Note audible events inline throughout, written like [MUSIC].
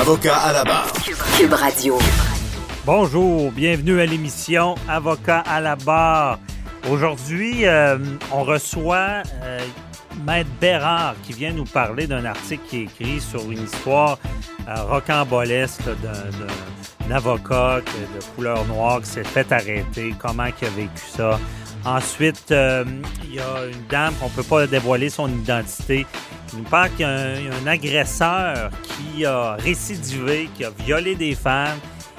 Avocat à la barre. Cube Radio. Bonjour, bienvenue à l'émission Avocat à la barre. Aujourd'hui, euh, on reçoit euh, Maître Bérard qui vient nous parler d'un article qui est écrit sur une histoire euh, rocambolesque d'un avocat de couleur noire qui s'est fait arrêter, comment il a vécu ça? Ensuite, il y a une dame qu'on ne peut pas dévoiler son identité. qui nous parle qu'il y a un agresseur qui a récidivé, qui a violé des femmes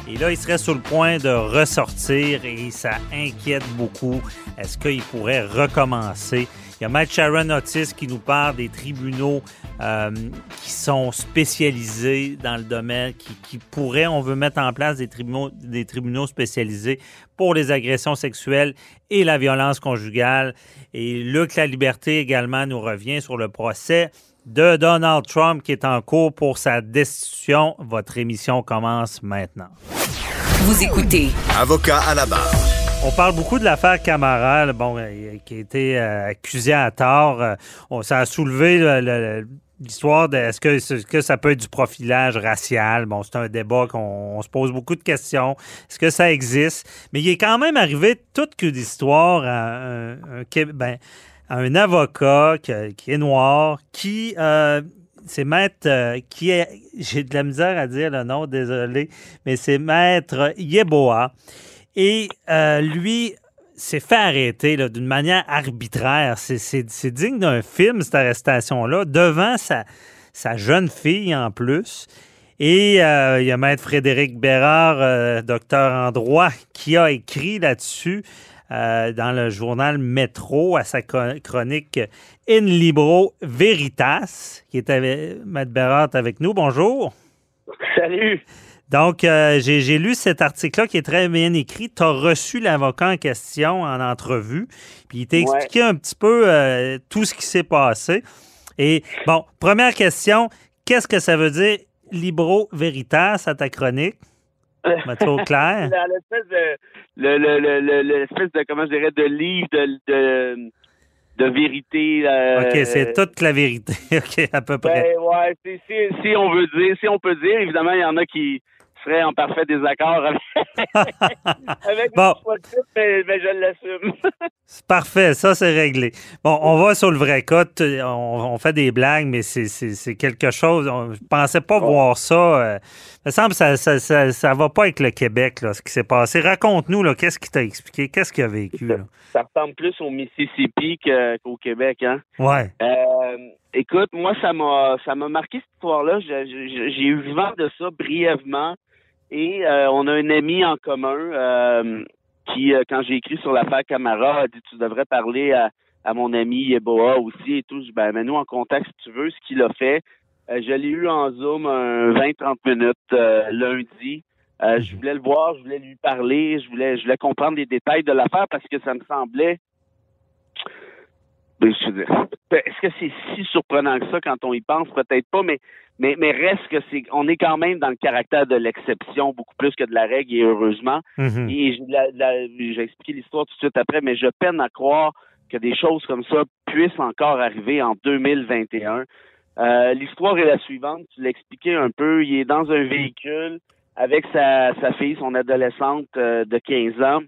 et là, il serait sur le point de ressortir et ça inquiète beaucoup. Est-ce qu'il pourrait recommencer? Il y a Matt Sharon Otis qui nous parle des tribunaux euh, qui sont spécialisés dans le domaine, qui, pourraient, on veut mettre en place des tribunaux, des tribunaux spécialisés pour les agressions sexuelles et la violence conjugale. Et Luc La Liberté également nous revient sur le procès de Donald Trump qui est en cours pour sa destitution. Votre émission commence maintenant. Vous écoutez. Avocat à la barre. On parle beaucoup de l'affaire Camara, bon, euh, qui a été euh, accusé à tort. Euh, ça a soulevé l'histoire de est-ce que, ça peut être du profilage racial? Bon, c'est un débat qu'on se pose beaucoup de questions. Est-ce que ça existe? Mais il est quand même arrivé toute que d'histoire à un, ben, avocat qui, est noir, qui c'est maître, qui est, j'ai de la misère à dire le nom, désolé, mais c'est maître Yeboah. Et euh, lui s'est fait arrêter d'une manière arbitraire. C'est digne d'un film, cette arrestation-là, devant sa, jeune fille en plus. Et il y a maître Frédéric Bérard, docteur en droit, qui a écrit là-dessus euh, dans le journal Métro à sa chronique In Libro Veritas, qui est avec Matt Berat avec nous. Bonjour. Salut. Donc, euh, j'ai lu cet article-là qui est très bien écrit. Tu as reçu l'avocat en question en entrevue, puis il t'a expliqué un petit peu euh, tout ce qui s'est passé. Et bon, première question, qu'est-ce que ça veut dire Libro Veritas à ta chronique? [LAUGHS] Mathieu clair? L'espèce de, le, le, le, l'espèce de, comment je dirais, de livre de, de, de vérité. Euh, OK, c'est toute la vérité. [LAUGHS] OK, à peu près. Ben, ouais, si, si, on veut dire, si on peut dire, évidemment, il y en a qui serait en parfait désaccord avec, [LAUGHS] avec bon. mais, mais, je l'assume. [LAUGHS] c'est parfait, ça c'est réglé. Bon, on va sur le vrai cas. On, fait des blagues, mais c'est quelque chose. On, je pensais pas voir ça. Euh, il me semble que ça, ça, ça, va pas avec le Québec, là, ce qui s'est passé. Raconte-nous, qu'est-ce qui t'a expliqué? Qu'est-ce qu'il a vécu? Là? Ça ressemble plus au Mississippi qu'au Québec, hein? Ouais. Euh, écoute, moi, ça m'a ça m'a marqué cette histoire-là. J'ai eu vent de ça brièvement. Et euh, on a un ami en commun euh, qui, euh, quand j'ai écrit sur l'affaire Camara, a dit tu devrais parler à, à mon ami Yeboah aussi et tout. Je ben, mets-nous en contact si tu veux, ce qu'il a fait. je l'ai eu en Zoom un 20-30 minutes lundi. je voulais le voir, je voulais lui parler, je voulais, je voulais comprendre les détails de l'affaire parce que ça me semblait est-ce que c'est si surprenant que ça quand on y pense? Peut-être pas, mais, mais, mais reste que c'est, on est quand même dans le caractère de l'exception beaucoup plus que de la règle et heureusement. Mm-hmm. Et j'ai expliqué l'histoire tout de suite après, mais je peine à croire que des choses comme ça puissent encore arriver en 2021. Euh, l'histoire est la suivante. Tu l'expliquais un peu. Il est dans un véhicule avec sa, sa fille, son adolescente euh, de 15 ans.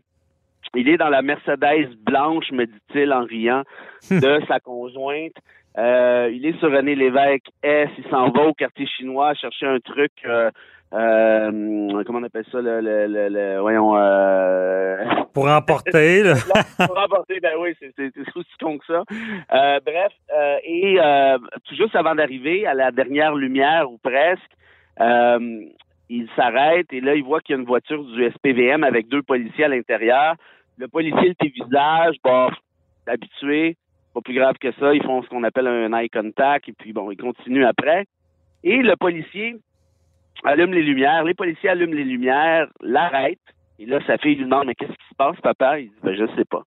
Il est dans la Mercedes blanche, me dit-il en riant, [LAUGHS] de sa conjointe. Euh, il est sur René Lévesque S. Il s'en va au quartier chinois chercher un truc. Euh, euh, comment on appelle ça le, le, le, voyons pour emporter [LAUGHS] là. pour emporter ben oui c'est aussi con que ça bref et tout juste avant d'arriver à la dernière lumière ou presque il s'arrête et là il voit qu'il y a une voiture du SPVM avec deux policiers à l'intérieur le policier, le petit visage, bon, habitué, pas plus grave que ça. Ils font ce qu'on appelle un eye contact et puis bon, ils continuent après. Et le policier allume les lumières. Les policiers allument les lumières, l'arrêtent. Et là, sa fille lui demande, mais qu'est-ce qui se passe, papa? Il dit, ben, je sais pas.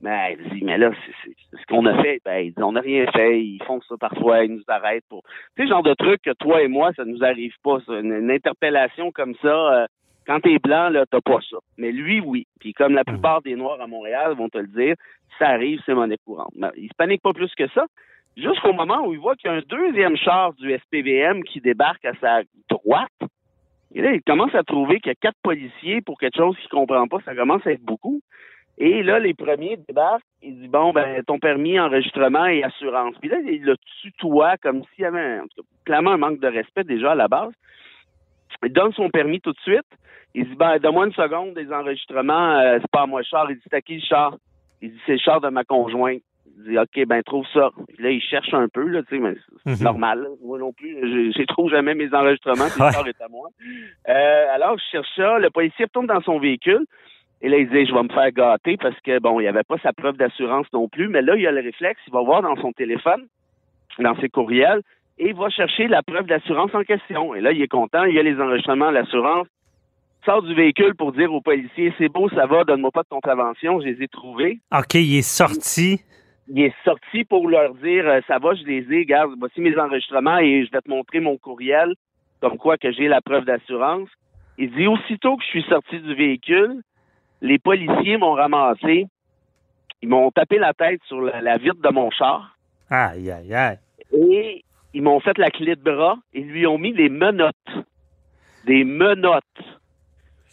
Mais elle dit, mais là, c'est ce qu'on a fait. Ben, il dit, on n'a rien fait. Ils font ça parfois. Ils nous arrêtent pour. Tu sais, genre de truc que toi et moi, ça nous arrive pas. Une, interpellation comme ça, euh, quand t'es blanc, là, t'as pas ça. Mais lui, oui. Puis comme la plupart des Noirs à Montréal vont te le dire, ça arrive, c'est monnaie courante. Mais il se panique pas plus que ça. Jusqu'au moment où il voit qu'il y a un deuxième char du SPVM qui débarque à sa droite. Et là, il commence à trouver qu'il y a quatre policiers pour quelque chose qu'il comprend pas. Ça commence à être beaucoup. Et là, les premiers débarquent. Il dit, bon, ben, ton permis, enregistrement et assurance. Puis là, il le tutoie comme s'il y avait un, clairement un manque de respect déjà à la base. Il donne son permis tout de suite. Il dit, ben, donne-moi une seconde, des enregistrements, euh, c'est pas à moi le char. Il dit, c'est à qui le char? Il dit, c'est le char de ma conjointe. Il dit, OK, ben, trouve ça. là, il cherche un peu, là, tu sais, mais c'est Mhm. normal. Moi non plus, je, je trouve jamais mes enregistrements, puis le char est à moi. Euh, alors, je cherche ça. Le policier retourne dans son véhicule. Et là, il dit, je vais me faire gâter parce que, bon, il n'y avait pas sa preuve d'assurance non plus. Mais là, il a le réflexe, il va voir dans son téléphone, dans ses courriels, et il va chercher la preuve d'assurance en question. Et là, il est content, il y a les enregistrements l'assurance. Sort du véhicule pour dire aux policiers, c'est beau, ça va, donne-moi pas de contravention, je les ai trouvés. OK, il est sorti. Il est sorti pour leur dire, euh, ça va, je les ai, regarde, voici mes enregistrements et je vais te montrer mon courriel, comme quoi que j'ai la preuve d'assurance. Il dit, aussitôt que je suis sorti du véhicule, les policiers m'ont ramassé, ils m'ont tapé la tête sur la, la vitre de mon char Aïe, aïe, aïe. et ils m'ont fait la clé de bras et lui ont mis des menottes. Des menottes.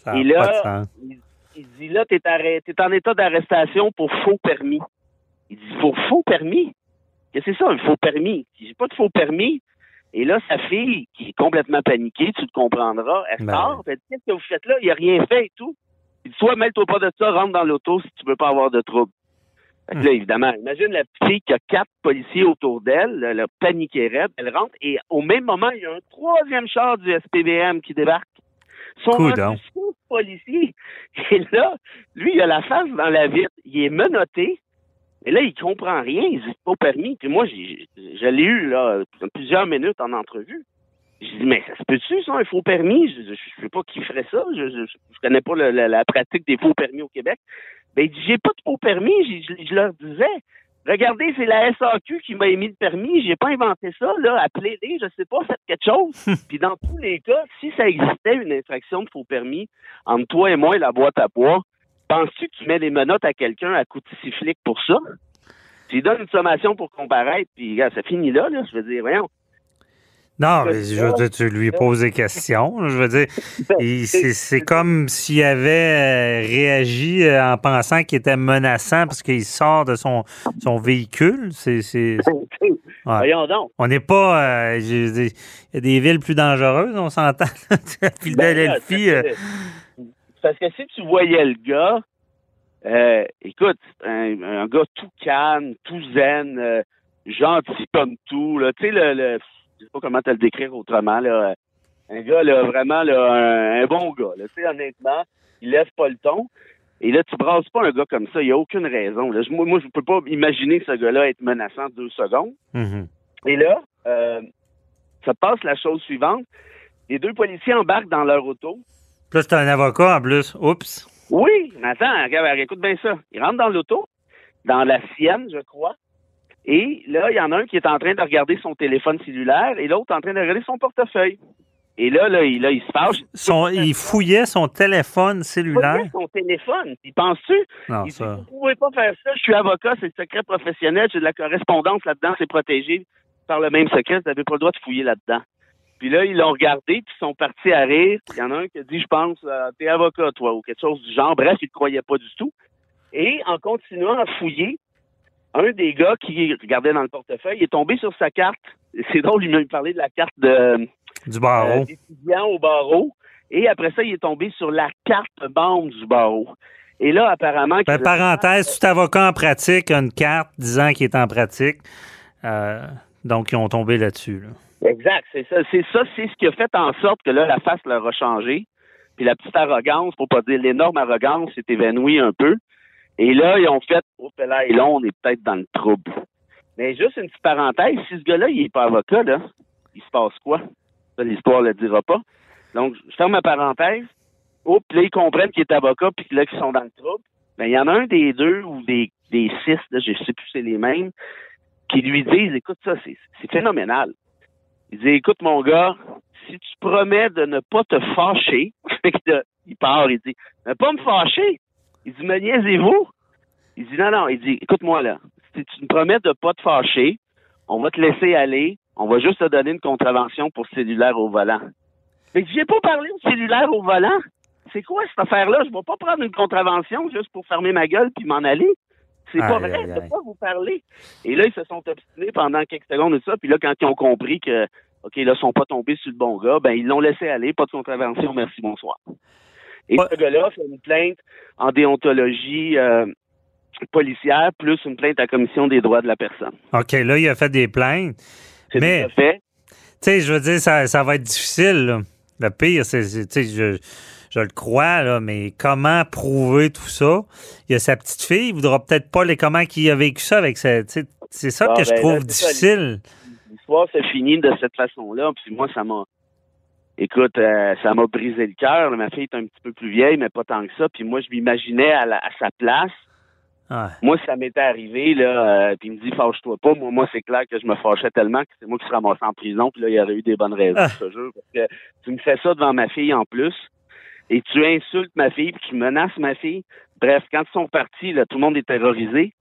Ça Et pas là, de sens. il, il dit là, t'es t'es en état d'arrestation pour faux permis. Il dit pour faux permis? Qu'est-ce que c'est ça, un faux permis? J'ai pas de faux permis. Et là, sa fille, qui est complètement paniquée, tu le comprendras, elle Ben sort, elle dit Qu'est-ce que vous faites là? Il a rien fait et tout. Il dit Soit mêle-toi pas de ça, rentre dans l'auto si tu veux pas avoir de trouble. Fait que là, évidemment, imagine la petite fille qui a quatre policiers autour d'elle, elle a paniqué raide, elle rentre et au même moment, il y a un troisième char du SPVM qui débarque. Son Coudonc. six policiers. [LAUGHS] Et là, lui, il a la face dans la vitre, il est menotté. Et là, il comprend rien, il dit pas permis. Puis moi, j'ai- je l'ai eu là plusieurs minutes en entrevue. Je dis, mais ça se peut-tu, ça, un faux permis? Je, je sais pas qui ferait ça. Je, je connais pas le- la, la pratique des faux permis au Québec. Ben, il dit, j'ai pas de faux permis. Je, je- je leur disais, regardez, c'est la SAQ qui m'a émis le permis. J'ai pas inventé ça, là. Appelez-les, je sais pas, faites quelque chose. [LAUGHS] Puis dans tous les cas, si ça existait une infraction de faux permis entre toi et moi et la boîte à bois, penses-tu que tu mets des menottes à quelqu'un à coup de sifflic pour ça? Tu lui donnes une sommation pour comparaître, puis regarde, ça finit là, là. Je veux dire, voyons. Non, mais je tu lui poses des questions. Je veux dire, il- c'est comme s'il avait euh, réagi euh, en pensant qu'il était menaçant parce qu'il sort de son, son véhicule. C'est, c'est- Voyons donc. on n'est pas. euh, il y a des villes plus dangereuses, on s'entend. Philadelphie. Ben, euh, Parce que si tu voyais le gars, euh, écoute, un, un gars tout calme, tout zen, gentil comme tout, là, tu sais, le, le, sais pas comment te le décrire autrement, là, un gars, là, vraiment, là, un, un bon gars, là, honnêtement, il lève pas le ton. Et là, tu brasses pas un gars comme ça, il n'y a aucune raison. Là. Je- Moi, moi, je peux pas imaginer ce gars-là être menaçant deux secondes. mhm. Et là, euh, ça passe la chose suivante. Les deux policiers embarquent dans leur auto. Là, c'est un avocat en plus. Oups. Oui, mais attends, regarde, écoute bien ça. Ils rentrent dans l'auto, dans la sienne, je crois. Et là, il y en a un qui est en train de regarder son téléphone cellulaire et l'autre en train de regarder son portefeuille. Et là, là, il, là, il se fâche. Son, il fouillait son téléphone Il cellulaire. fouillait son téléphone. Il pense-tu? Non, Il dit, ça. vous pouvez pas faire ça. Je suis avocat, c'est secret professionnel. J'ai de la correspondance là-dedans. C'est protégé par le même secret. Vous n'avez pas le droit de fouiller là-dedans. Puis là, ils l'ont regardé, puis ils sont partis à rire. Il y en a un qui a dit, je pense, euh, t'es avocat, toi, ou quelque chose du genre. Bref, il ne croyait pas du tout. Et en continuant à fouiller, un des gars qui regardait dans le portefeuille est tombé sur sa carte. C'est drôle, il m'a parlé de la carte de Du barreau. euh, d'étudiant au barreau. Et après ça, il est tombé sur la carte membre du barreau. Et là, apparemment... Ben, parenthèse, tout avocat en pratique a une carte disant qu'il est en pratique. Euh, donc, ils ont tombé là-dessus. là. Exact, c'est ça. C'est ça, c'est ce qui a fait en sorte que là, la face leur a changé. Puis la petite arrogance, pour pas dire l'énorme arrogance, s'est évanouie un peu. Et là, ils ont fait, oh, là, et là, on est peut-être dans le trouble. Mais juste une petite parenthèse, si ce gars-là, il est pas avocat, là, il se passe quoi? Ça, l'histoire le dira pas. Donc, je ferme ma parenthèse. Oups, là, ils comprennent qu'il est avocat puis là, qu'ils sont dans le trouble. Ben, il y en a un des deux ou des, six, là, je sais plus c'est les mêmes, qui lui disent, écoute, ça, c'est phénoménal. Il dit, écoute, mon gars, si tu promets de ne pas te fâcher, [LAUGHS] il part, il dit, ne pas me fâcher. Il dit, me niaisez-vous? Il dit, non, non, il dit, écoute-moi là, si tu me promets de pas te fâcher, on va te laisser aller, on va juste te donner une contravention pour cellulaire au volant. Mais j'ai pas parlé au cellulaire au volant. C'est quoi cette affaire-là? Je vais pas prendre une contravention juste pour fermer ma gueule puis m'en aller. C'est pas vrai, aïe, je aïe. peux pas vous parler. Et là, ils se sont obstinés pendant quelques secondes et ça. Puis là, quand ils ont compris que, OK, là, ils sont pas tombés sur le bon gars, ben, ils l'ont laissé aller. Pas de contravention, merci, bonsoir. Et Ouais. ce gars-là fait une plainte en déontologie euh, policière plus une plainte à la Commission des droits de la personne. OK, là, il a fait des plaintes. Mais-. Tu sais, je veux dire, ça, ça va être difficile. là. Le pire, c'est, c'est- tu sais, je, je le crois, là, mais comment prouver tout ça? Il y a sa petite fille, il voudra peut-être pas les comment qu'il a vécu ça avec sa. C'est ça Ah, que je ben, trouve là, difficile. L'histoire s'est finie de cette façon-là. Puis moi, ça m'a. Écoute, euh, ça m'a brisé le cœur. Ma fille est un petit peu plus vieille, mais pas tant que ça. Puis moi, je m'imaginais à, sa place. Ouais. Moi, ça m'était arrivé, là, euh, puis il me dit, fâche-toi pas. Moi, moi c'est clair que je me fâchais tellement que c'est moi qui serais ramassé en prison, puis là, il y aurait eu des bonnes raisons, Ah. je te jure. Parce que tu me fais ça devant ma fille en plus, et tu insultes ma fille, puis tu menaces ma fille. Bref, quand ils sont partis, là, tout le monde est terrorisé.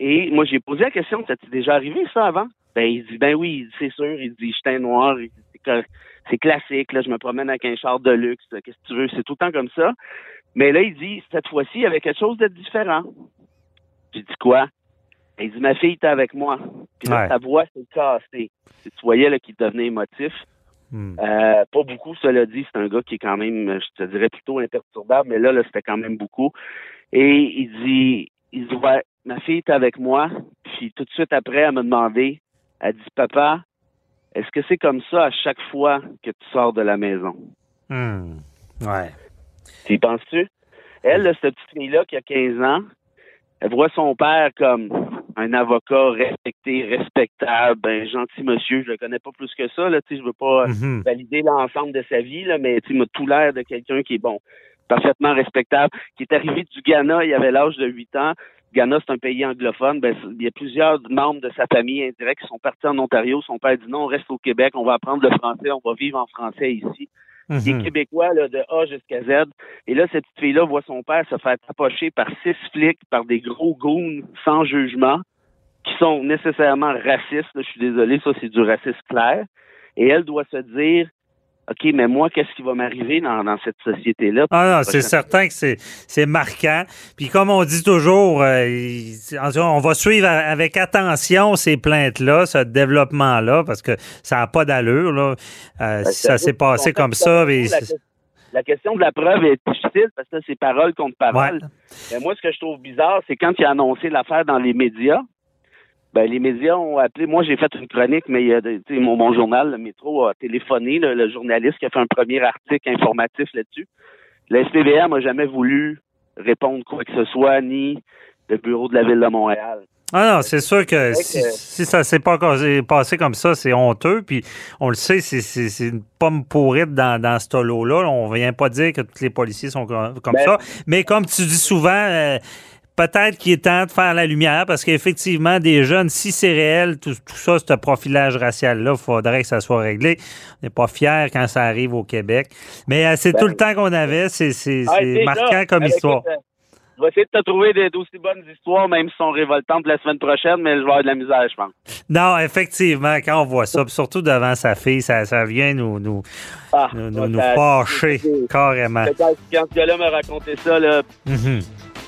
Et moi, j'ai posé la question, ça t'est déjà arrivé, ça, avant? Ben, il dit, ben oui, c'est sûr. Il dit, j'étais noir. Il dit, c'est classique, là, je me promène avec un char de luxe. Qu'est-ce que tu veux? C'est tout le temps comme ça. Mais là, il dit, cette fois-ci, il y avait quelque chose de différent. J'ai dit quoi? Il dit, ma fille était avec moi. Puis là, Ouais. sa voix s'est cassée. Tu voyais là, qu'il devenait émotif. Hmm. Euh, pas beaucoup, cela dit. C'est un gars qui est quand même, je te dirais, plutôt imperturbable, mais là, là c'était quand même beaucoup. Et il dit, il dit, ouais, ma fille est avec moi. Puis tout de suite après, elle m'a demandé, elle dit, papa, est-ce que c'est comme ça à chaque fois que tu sors de la maison? Hmm. Ouais. Tu y penses-tu? Elle, là, cette petite fille-là qui a 15 ans, elle voit son père comme un avocat respecté, respectable, un gentil monsieur. Je le connais pas plus que ça, là, je veux pas Mhm. valider l'ensemble de sa vie, là, mais il m'a tout l'air de quelqu'un qui est bon, parfaitement respectable, qui est arrivé du Ghana, il avait l'âge de 8 ans. Ghana, c'est un pays anglophone. Ben, il y a plusieurs membres de sa famille indirects qui sont partis en Ontario. Son père dit non, on reste au Québec, on va apprendre le français, on va vivre en français ici qui est Mhm. québécois là, de A jusqu'à Z. Et là, cette petite fille-là voit son père se faire tapocher par six flics, par des gros goons sans jugement, qui sont nécessairement racistes. là. Je suis désolé, ça, c'est du racisme clair. Et elle doit se dire, OK, mais moi, qu'est-ce qui va m'arriver dans, dans cette société-là? Ah non, c'est certain que c'est, c'est marquant. Puis comme on dit toujours, euh, on va suivre avec attention ces plaintes-là, ce développement-là, parce que ça n'a pas d'allure. Là. Euh, si ça s'est passé comme ça. mais La, question de la preuve est difficile parce que c'est parole contre parole. Ouais. Mais moi, ce que je trouve bizarre, c'est quand il a annoncé l'affaire dans les médias, ben, les médias ont appelé. Moi, j'ai fait une chronique, mais il y a de- tu sais, mon, mon journal, le métro, a téléphoné, le, le journaliste qui a fait un premier article informatif là-dessus. Le SPVM n'a jamais voulu répondre quoi que ce soit, ni le bureau de la Ville de Montréal. Ah non, c'est sûr que si, si ça s'est pas passé comme ça, c'est honteux. Puis on le sait, c'est, une pomme pourrite dans, dans ce lot-là. On vient pas dire que tous les policiers sont comme, comme Ben- ça. Mais comme tu dis souvent, euh, peut-être qu'il est temps de faire la lumière parce qu'effectivement, des jeunes, si c'est réel, tout, tout ça, ce profilage racial-là, il faudrait que ça soit réglé. On n'est pas fiers quand ça arrive au Québec. Mais euh, c'est Ben- tout le temps qu'on avait. C'est, c'est, Ah, marquant comme histoire. euh, Je vais essayer de te trouver des- d'aussi bonnes histoires, même si sont révoltantes la semaine prochaine, mais je vais avoir de la misère, je pense. Non, effectivement, quand on voit ça, surtout devant sa fille, ça, ça vient nous, nous, Ah, nous, nous, fâcher carrément. Quand, ce gars-là m'a raconté ça, là, Mhm.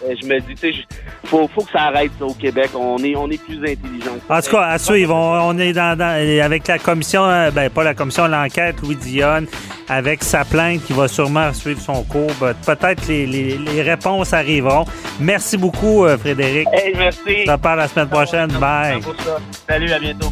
Je me dis, tu sais, faut, faut que ça arrête ça, au Québec. On est, on est plus intelligent. En tout cas, à suivre, on, on est dans, dans- avec la commission, euh, ben pas la commission, l'enquête, Louis Dionne, avec sa plainte qui va sûrement suivre son cours. Ben, Peut-être les, les, les réponses arriveront. Merci beaucoup, euh, Frédéric. Hey, merci. On se parle la semaine prochaine. Bye. Salut, à bientôt.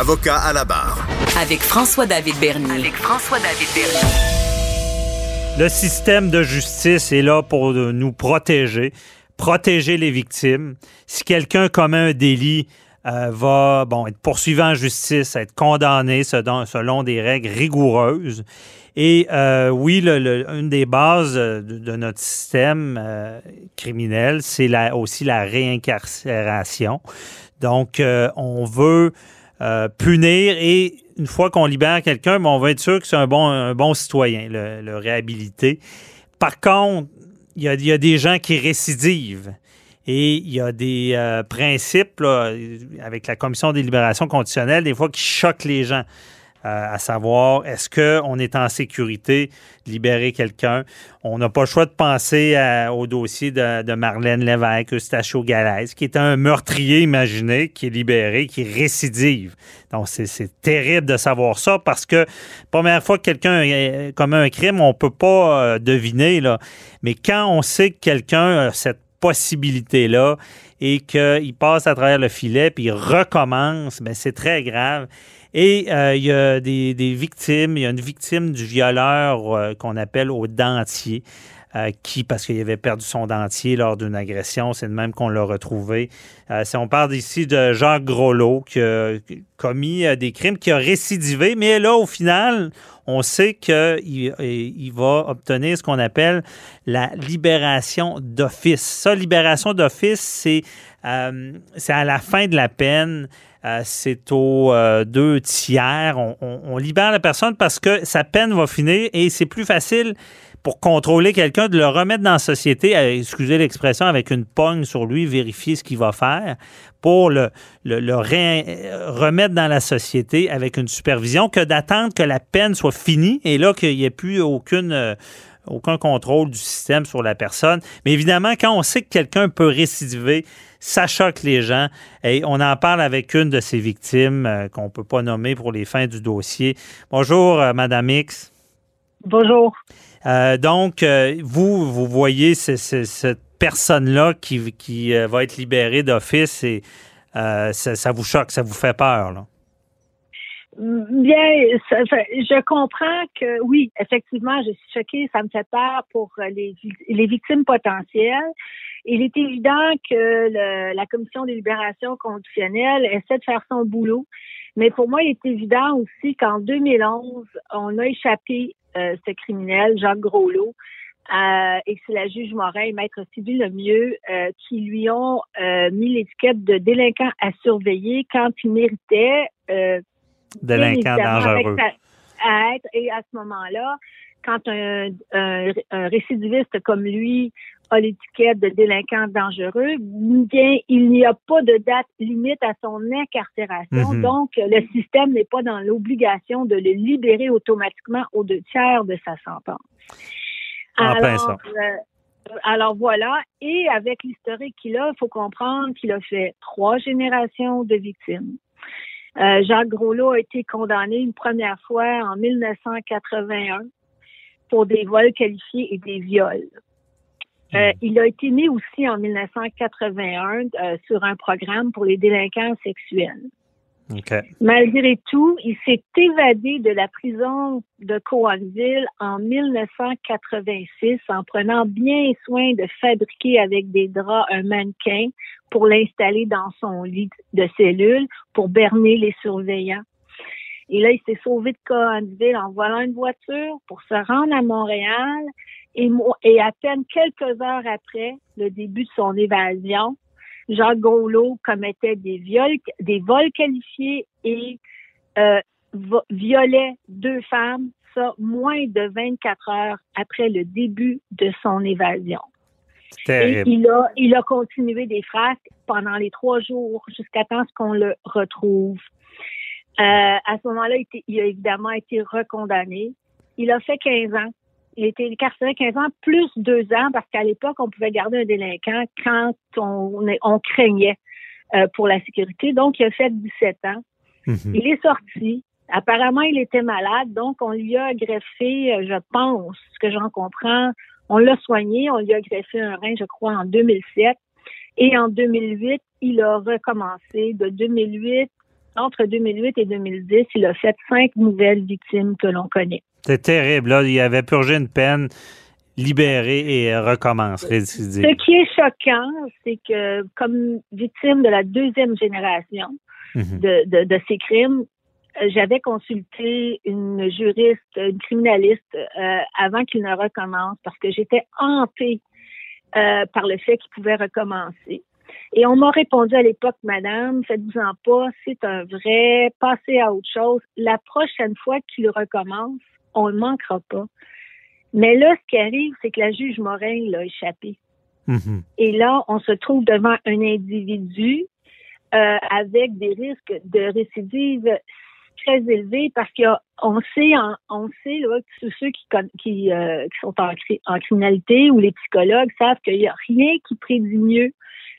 Avocat à la barre. Avec François-David Bernier. Avec François-David Bernier. le système de justice est là pour nous protéger, protéger les victimes. Si quelqu'un commet un délit, euh, va bon, être poursuivi en justice, être condamné selon, des règles rigoureuses. Et euh, oui, le, une des bases de, notre système euh, criminel, c'est la, aussi la réincarcération. Donc, on veut punir et une fois qu'on libère quelqu'un, ben, on va être sûr que c'est un bon, un bon citoyen, le, réhabiliter. Par contre, il y a, y a, des gens qui récidivent. Et il y a des euh, principes avec la commission des libérations conditionnelles, des fois, qui choquent les gens. Euh, à savoir, est-ce qu'on est en sécurité de libérer quelqu'un? On n'a pas le choix de penser au dossier de, Marlène Lévesque, Eustachio Galaise, qui est un meurtrier imaginé, qui est libéré, qui récidive. Donc, c'est terrible de savoir ça parce que, première fois que quelqu'un commet un crime, on ne peut pas euh, deviner, là. Mais quand on sait que quelqu'un a cette possibilité-là et qu'il passe à travers le filet puis il recommence, ben, c'est très grave. Et euh, il y a des, victimes. Il y a une victime du violeur euh, qu'on appelle au dentier. Euh, qui, parce qu'il avait perdu son dentier lors d'une agression, c'est de même qu'on l'a retrouvé. si on parle ici de Jacques Groslot qui a commis des crimes, qui a récidivé, mais là, au final, on sait qu'il il va obtenir ce qu'on appelle la libération d'office. Ça, libération d'office, c'est à la fin de la peine. Euh, c'est aux euh, deux tiers. On, libère la personne parce que sa peine va finir et c'est plus facile pour contrôler quelqu'un de le remettre dans la société, euh, excusez l'expression, avec une pogne sur lui, vérifier ce qu'il va faire, pour le, remettre dans la société avec une supervision, que d'attendre que la peine soit finie et là qu'il n'y ait plus aucune aucun contrôle du système sur la personne. Mais évidemment, quand on sait que quelqu'un peut récidiver, ça choque les gens. Et on en parle avec une de ces victimes euh, qu'on ne peut pas nommer pour les fins du dossier. Bonjour, euh, Madame X. Bonjour. Euh, donc, vous, vous voyez cette personne-là qui, qui va être libérée d'office et ça, ça, vous choque, ça vous fait peur, là? Bien, je comprends que oui, effectivement, je suis choquée, ça me fait peur pour les, les victimes potentielles. Il est évident que la commission des libérations conditionnelles essaie de faire son boulot, mais pour moi, il est évident aussi qu'en 2011, on a échappé euh, ce criminel, Jacques Groslot, euh, et c'est la juge Morin et Maître civil le mieux euh, qui lui ont euh, mis l'étiquette de délinquant à surveiller quand il méritait délinquant dangereux. À être, et à ce moment-là, quand un, un, récidiviste comme lui a l'étiquette de délinquant dangereux, bien, il n'y a pas de date limite à son incarcération. Mhm. Donc, le système n'est pas dans l'obligation de le libérer automatiquement aux deux tiers de sa sentence. Alors, euh, alors voilà. Et avec l'historique qu'il a, il faut comprendre qu'il a fait trois générations de victimes. Euh, Jacques Groslot a été condamné une première fois en 1981 pour des vols qualifiés et des viols. Euh, hmm. il a été mis aussi en 1981 euh, sur un programme pour les délinquants sexuels. Malgré tout, il s'est évadé de la prison de Cohenville en 1986 en prenant bien soin de fabriquer avec des draps un mannequin pour l'installer dans son lit de cellule pour berner les surveillants. Et là, il s'est sauvé de Cohenville en volant une voiture pour se rendre à Montréal et, et à peine quelques heures après le début de son évasion, Jacques Groslot commettait des viols, des vols qualifiés et euh, violait deux femmes, ça moins de 24 heures après le début de son évasion. Et il a, il a continué des frasques pendant les trois jours jusqu'à temps qu'on le retrouve. Euh, à ce moment-là, il, il, a évidemment été recondamné. Il a fait 15 ans il a été incarcéré 15 ans plus deux ans parce qu'à l'époque, on pouvait garder un délinquant quand on, on craignait euh, pour la sécurité. Donc, il a fait 17 ans. Mhm. Il est sorti. Apparemment, il était malade, donc on lui a greffé, euh, je pense, ce que j'en comprends, on l'a soigné, on lui a greffé un rein, je crois, en 2007. Et en 2008, il a recommencé. De 2008, entre 2008 et 2010, il a fait cinq nouvelles victimes que l'on connaît. C'est terrible. Là, il avait purgé une peine, libéré et recommence, récidive. Ce qui est choquant, c'est que comme victime de la deuxième génération mhm. de, de, ces crimes, j'avais consulté une juriste, une criminaliste euh, avant qu'il ne recommence parce que j'étais hantée euh, par le fait qu'il pouvait recommencer. Et on m'a répondu à l'époque, Madame, faites-vous-en pas, c'est un vrai, passez à autre chose. La prochaine fois qu'il recommence, on ne manquera pas. Mais là, ce qui arrive, c'est que la juge Morin l'a échappé. Mm-hmm. Et là, on se trouve devant un individu euh, avec des risques de récidive très élevés parce qu'on sait, on sait là, que ceux qui, qui, euh, qui sont en, en, criminalité ou les psychologues savent qu'il n'y a rien qui prédit mieux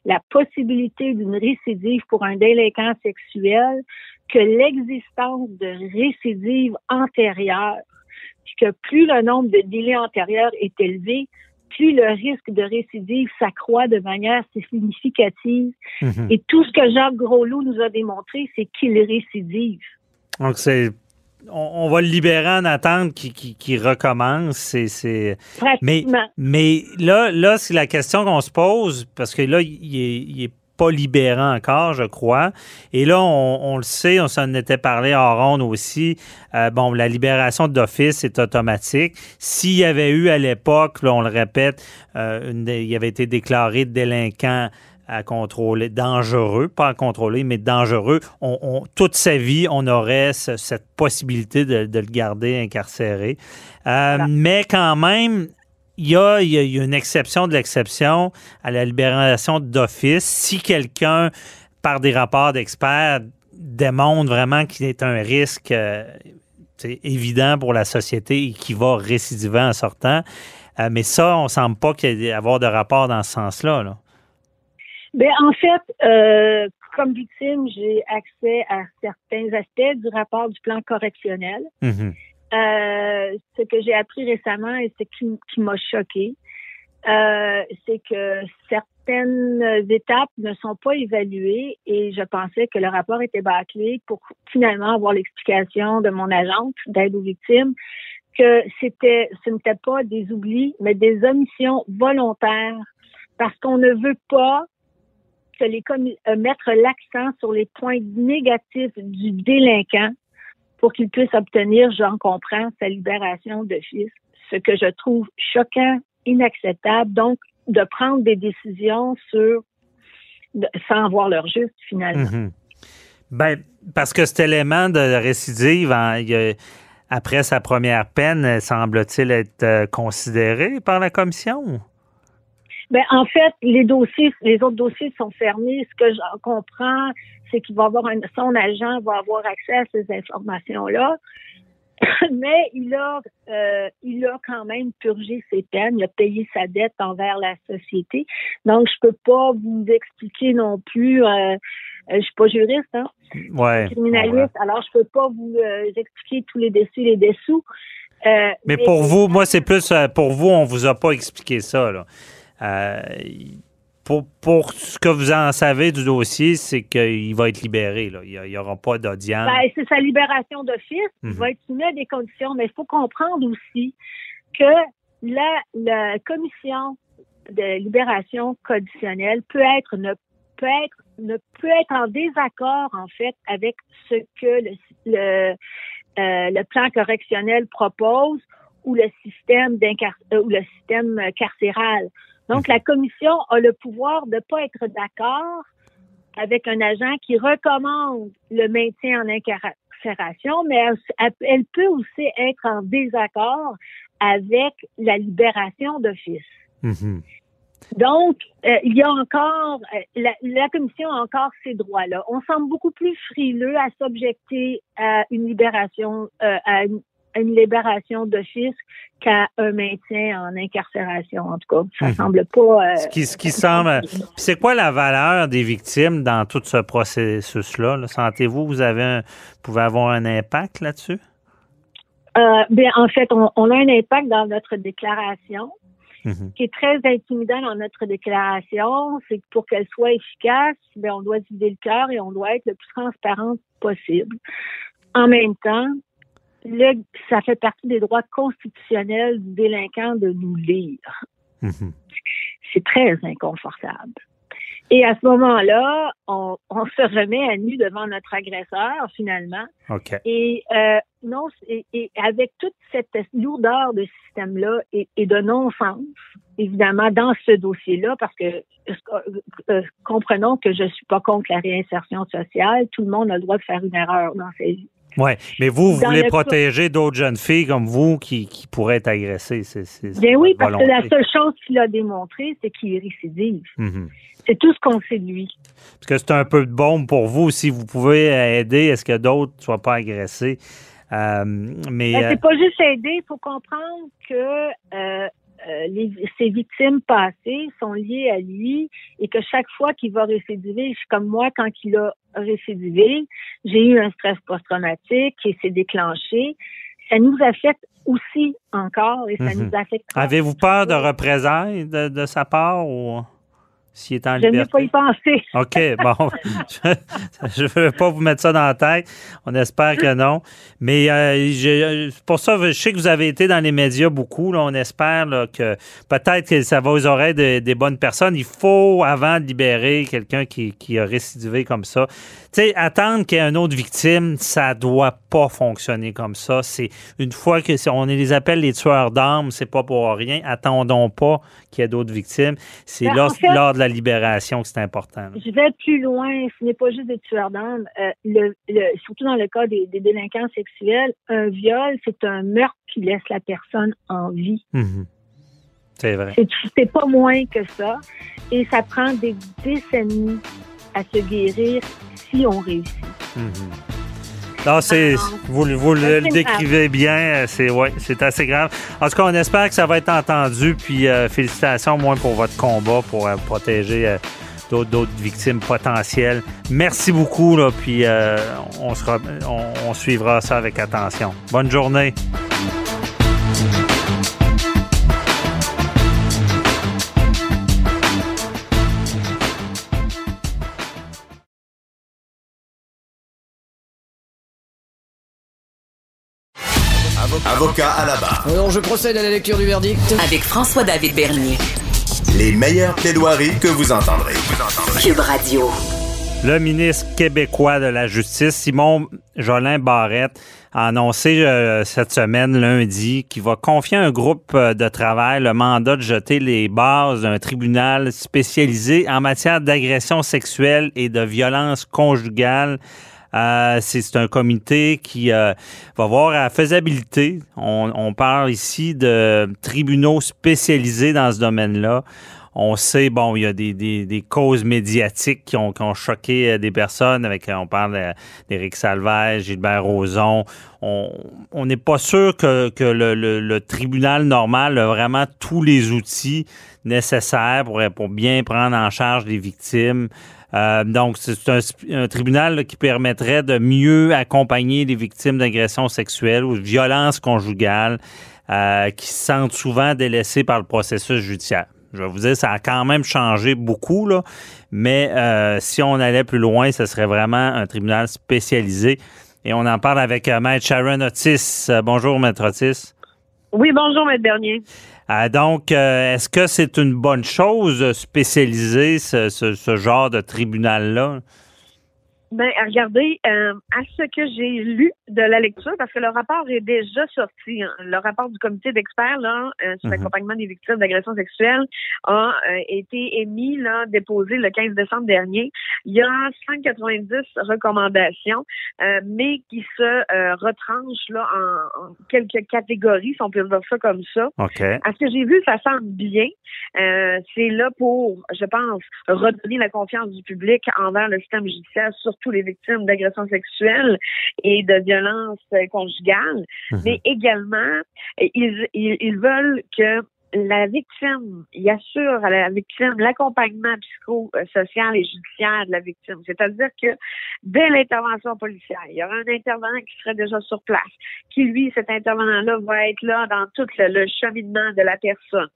la possibilité d'une récidive pour un délinquant sexuel que l'existence de récidives antérieures, puis que plus le nombre de délais antérieurs est élevé, plus le risque de récidive s'accroît de manière significative. Mhm. Et tout ce que Jacques Grosloup nous a démontré, c'est qu'il récidive. Donc, c'est on, va le libérer en attente qui, recommence. C'est, mais, mais là, là c'est la question qu'on se pose, parce que là, il est, pas libéré encore, je crois. Et là, on, le sait, on s'en était parlé en ronde aussi. Euh, bon, la libération d'office est automatique. S'il y avait eu à l'époque, on le répète, euh, il avait été déclaré délinquant à contrôler, dangereux, pas à contrôler, mais dangereux, on, toute sa vie, on aurait cette possibilité de, le garder incarcéré. Euh, mais quand même, il y, a, une exception de l'exception à la libération d'office. Si quelqu'un, par des rapports d'experts, démontre vraiment qu'il est un risque euh, évident pour la société et qui va récidiver en sortant, euh, mais ça, on ne semble pas qu'il y ait avoir de rapport dans ce sens-là. Là. Ben, en fait, euh, comme victime, j'ai accès à certains aspects du rapport du plan correctionnel. Mm-hmm. Euh, ce que j'ai appris récemment et ce qui, qui m'a choqué, euh, c'est que certaines étapes ne sont pas évaluées et je pensais que le rapport était bâclé pour finalement avoir l'explication de mon agente d'aide aux victimes que c'était, ce n'était pas des oublis, mais des omissions volontaires parce qu'on ne veut pas les euh, mettre l'accent sur les points négatifs du délinquant pour qu'il puisse obtenir, j'en comprends, sa libération de fils. Ce que je trouve choquant, inacceptable. Donc, de prendre des décisions sur sans avoir leur juste finalement. Ben, parce que cet élément de récidive, après sa première peine, semble-t-il être euh, considéré par la commission? Ben, en fait, les dossiers, les autres dossiers sont fermés. Ce que j'en comprends, c'est qu'il va avoir un, son agent va avoir accès à ces informations-là. [COUGHS] Mais il a, euh, il a quand même purgé ses peines, il a payé sa dette envers la société. Donc, je peux pas vous expliquer non plus. Euh, je suis pas juriste, hein. Ouais. Criminaliste. Alors, je peux pas vous euh, expliquer tous les dessus, les dessous. Euh, mais, pour vous, moi, c'est plus pour vous, on vous a pas expliqué ça. Là. Euh, pour, pour, ce que vous en savez du dossier, c'est qu'il va être libéré. Là. Il n'y aura pas d'audience. Ben, c'est sa libération d'office. Il mhm. va être soumis à des conditions, mais il faut comprendre aussi que la, la commission de libération conditionnelle peut être ne peut être ne peut être en désaccord en fait avec ce que le, le, euh, le plan correctionnel propose ou le système euh, ou le système carcéral. Donc, la commission a le pouvoir de ne pas être d'accord avec un agent qui recommande le maintien en incarcération, mais elle, peut aussi être en désaccord avec la libération d'office. Mm-hmm. Donc, euh, il y a encore, euh, la, commission a encore ces droits-là. On semble beaucoup plus frileux à s'objecter à une libération, euh, à une une libération d'office qu'à un maintien en incarcération. En tout cas, ça mhm. semble pas. Euh, ce qui, ce qui semble. C'est quoi la valeur des victimes dans tout ce processus-là? Sentez-vous vous avez un, pouvez avoir un impact là-dessus? Euh, bien, en fait, on, a un impact dans notre déclaration. Mhm. Ce qui est très intimidant dans notre déclaration, c'est que pour qu'elle soit efficace, bien, on doit vider le cœur et on doit être le plus transparent possible. En même temps, le, ça fait partie des droits constitutionnels du délinquant de nous lire. Mhm. C'est très inconfortable. Et à ce moment-là, on, on, se remet à nu devant notre agresseur, finalement. OK. Et euh, non, et, et, avec toute cette lourdeur de système-là et, et, de non-sens, évidemment, dans ce dossier-là, parce que euh, euh, comprenons que je suis pas contre la réinsertion sociale, tout le monde a le droit de faire une erreur dans sa vie. Oui, mais vous, vous voulez protéger d'autres jeunes filles comme vous qui, qui pourraient être agressées. C'est, c'est, Bien oui, parce volonté. que la seule chose qu'il a démontré, c'est qu'il est récidive. Mm-hmm. C'est tout ce qu'on sait de lui. Parce que c'est un peu de bombe pour vous. Si vous pouvez aider, est-ce que d'autres ne soient pas agressés? Euh, mais ben, c'est pas juste aider. Il faut comprendre que euh, euh, les, ces victimes passées sont liées à lui et que chaque fois qu'il va récidiver, comme moi, quand il a récidivé, j'ai eu un stress post-traumatique qui s'est déclenché. Ça nous affecte aussi encore et ça Mhm. nous affecte. avez-vous peur de représailles de, de sa part ou? S'il est en Je n'ai liberté? pas y penser. [LAUGHS] OK, bon. [LAUGHS] je ne veux pas vous mettre ça dans la tête. On espère que non. Mais euh, je- pour ça, je sais que vous avez été dans les médias beaucoup. Là. On espère là, que peut-être que ça va aux oreilles de- des bonnes personnes. Il faut, avant de libérer quelqu'un qui, qui a récidivé comme ça, tu sais, attendre qu'il y ait une autre victime, ça doit pas fonctionner comme ça. C'est une fois que on les appelle les tueurs d'armes, c'est pas pour rien. Attendons pas qu'il y ait d'autres victimes. C'est Ben, lors, en fait- lors de la libération que c'est important. là. Je vais plus loin. Ce n'est pas juste des tueurs d'âme. Euh, le, le- surtout dans le cas des, des délinquants sexuels, un viol, c'est un meurtre qui laisse la personne en vie. Mhm. C'est vrai. C'est c'est pas moins que ça. Et ça prend des décennies à se guérir si on réussit. Mhm. Non, c'est, Alors, vous, vous le, décrivez bien, euh, c'est ouais, c'est assez grave. En tout cas, on espère que ça va être entendu, puis euh, félicitations moins pour votre combat pour euh, protéger euh, d'autres, d'autres victimes potentielles. Merci beaucoup, là, puis euh, on, sera, on, on suivra ça avec attention. Bonne journée. Avocat à la barre. Alors, je procède à la lecture du verdict. Avec François-David Bernier. Les meilleures plaidoiries que vous entendrez. Cube Radio. Le ministre québécois de la Justice, Simon Jolin Barrette, a annoncé euh, cette semaine, lundi, qu'il va confier à un groupe euh, de travail le mandat de jeter les bases d'un tribunal spécialisé en matière d'agression sexuelle et de violence conjugale. Euh, c'est un comité qui euh, va voir à la faisabilité. On, on parle ici de tribunaux spécialisés dans ce domaine-là. On sait, bon, il y a des, des, des causes médiatiques qui ont, qui ont choqué euh, des personnes. Avec, euh, on parle euh, d'Éric Salvage, Gilbert Rozon. On on n'est pas sûr que, que le, le- le tribunal normal a vraiment tous les outils nécessaires pour, pour bien prendre en charge les victimes. Euh, donc, c'est un, un tribunal qui permettrait de mieux accompagner les victimes d'agressions sexuelles ou de violences conjugales euh, qui se sentent souvent délaissées par le processus judiciaire. Je vais vous dire, ça a quand même changé beaucoup, là, mais euh, si on allait plus loin, ce serait vraiment un tribunal spécialisé. Et on en parle avec Maître Sharon Otis. Bonjour, Maître Otis. Oui, bonjour, Maître Bernier. Euh, donc, euh, est-ce que c'est une bonne chose de spécialiser ce genre de tribunal-là? Ben, regardez, euh, à ce que j'ai lu de la lecture, parce que le rapport est déjà sorti, hein. le rapport du comité d'experts là euh, sur Mhm. l'accompagnement des victimes d'agressions sexuelles a euh, été émis, là, déposé le 15 décembre dernier. Il y a 190 recommandations, euh, mais qui se euh, retranchent là en, en quelques catégories, si on peut dire ça comme ça. OK. À ce que j'ai vu, ça semble bien. Euh, c'est là pour, je pense, redonner la confiance du public envers le système judiciaire, surtout les victimes d'agressions sexuelles et de violences euh, conjugales. Mhm. Mais également, ils, ils, ils veulent que la victime, il assure à la victime l'accompagnement psychosocial et judiciaire de la victime. C'est-à-dire que dès l'intervention policière, il y aura un intervenant qui serait déjà sur place, qui, lui, cet intervenant-là, va être là dans tout le, le cheminement de la personne.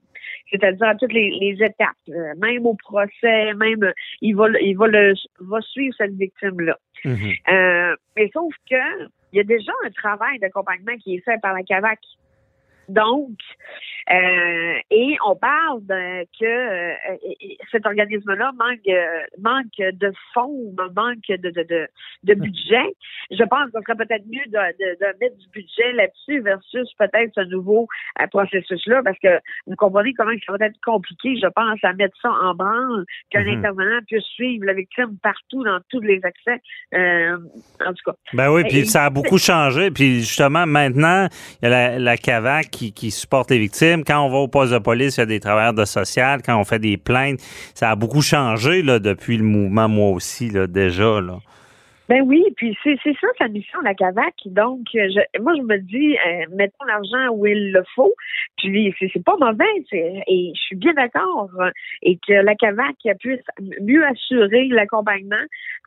C'est-à-dire à toutes les, les étapes, euh, même au procès, même euh, il va, il va, le, va suivre cette victime-là. Mhm. Euh, mais sauf que il y a déjà un travail d'accompagnement qui est fait par la CAVAC. Donc, euh, et on parle de, que euh, cet organisme-là manque euh, manque de fonds, manque de, de, de, de budget. Je pense qu'on serait peut-être mieux de, mettre du budget là-dessus versus peut-être ce nouveau processus-là, parce que vous comprenez comment ça va être compliqué, je pense, à mettre ça en branle, qu'un mm-hmm. intervenant puisse suivre la victime partout dans tous les accès. en tout cas. Ben oui, puis ça a beaucoup changé. Puis justement, maintenant, il y a la, la CAVAC qui, qui supporte les victimes quand on va au poste de police, il y a des travailleurs de social. Quand on fait des plaintes, ça a beaucoup changé là, depuis le mouvement, moi aussi, là, déjà. Ben oui, puis c'est ça sa mission, la CAVAC. Donc, je, moi, je me dis, euh, mettons l'argent où il le faut. Puis c'est pas mauvais, et je suis bien d'accord, et que la CAVAC puisse mieux assurer l'accompagnement